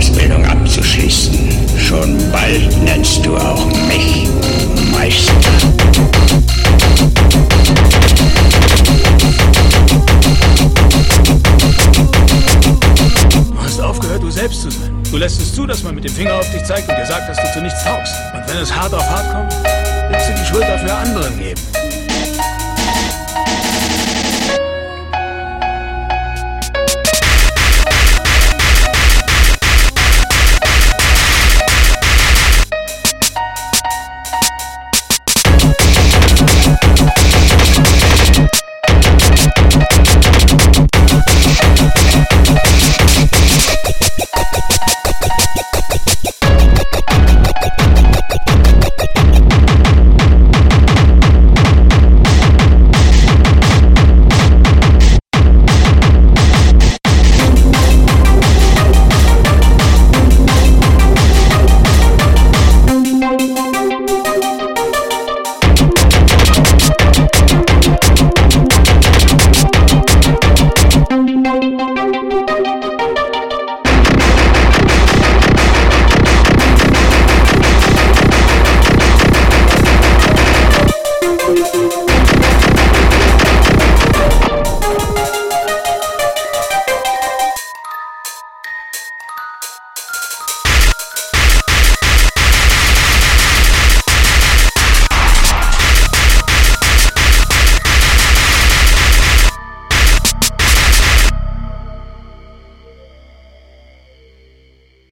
Ausbildung abzuschließen. Schon bald nennst du auch mich Meister. Du hast aufgehört, du selbst zu sein. Du lässt es zu, dass man mit dem Finger auf dich zeigt und dir sagt, dass du zu nichts taugst. Und wenn es hart auf hart kommt, willst du die Schuld dafür anderen geben.